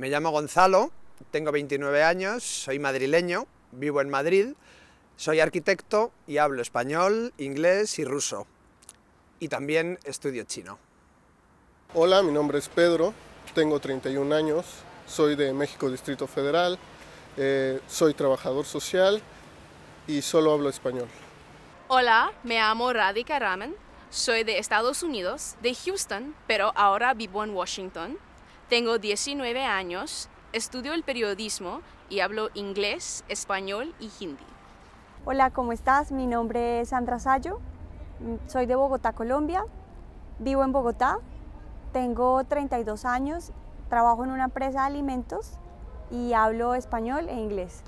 Me llamo Gonzalo, tengo 29 años, soy madrileño, vivo en Madrid, soy arquitecto y hablo español, inglés y ruso. Y también estudio chino. Hola, mi nombre es Pedro, tengo 31 años, soy de México Distrito Federal, eh, soy trabajador social y solo hablo español. Hola, me llamo Radhika Raman, soy de Estados Unidos, de Houston, pero ahora vivo en Washington. Tengo 19 años, estudio el periodismo y hablo inglés, español y hindi. Hola, ¿cómo estás? Mi nombre es Sandra Sayo, soy de Bogotá, Colombia, vivo en Bogotá, tengo 32 años, trabajo en una empresa de alimentos y hablo español e inglés.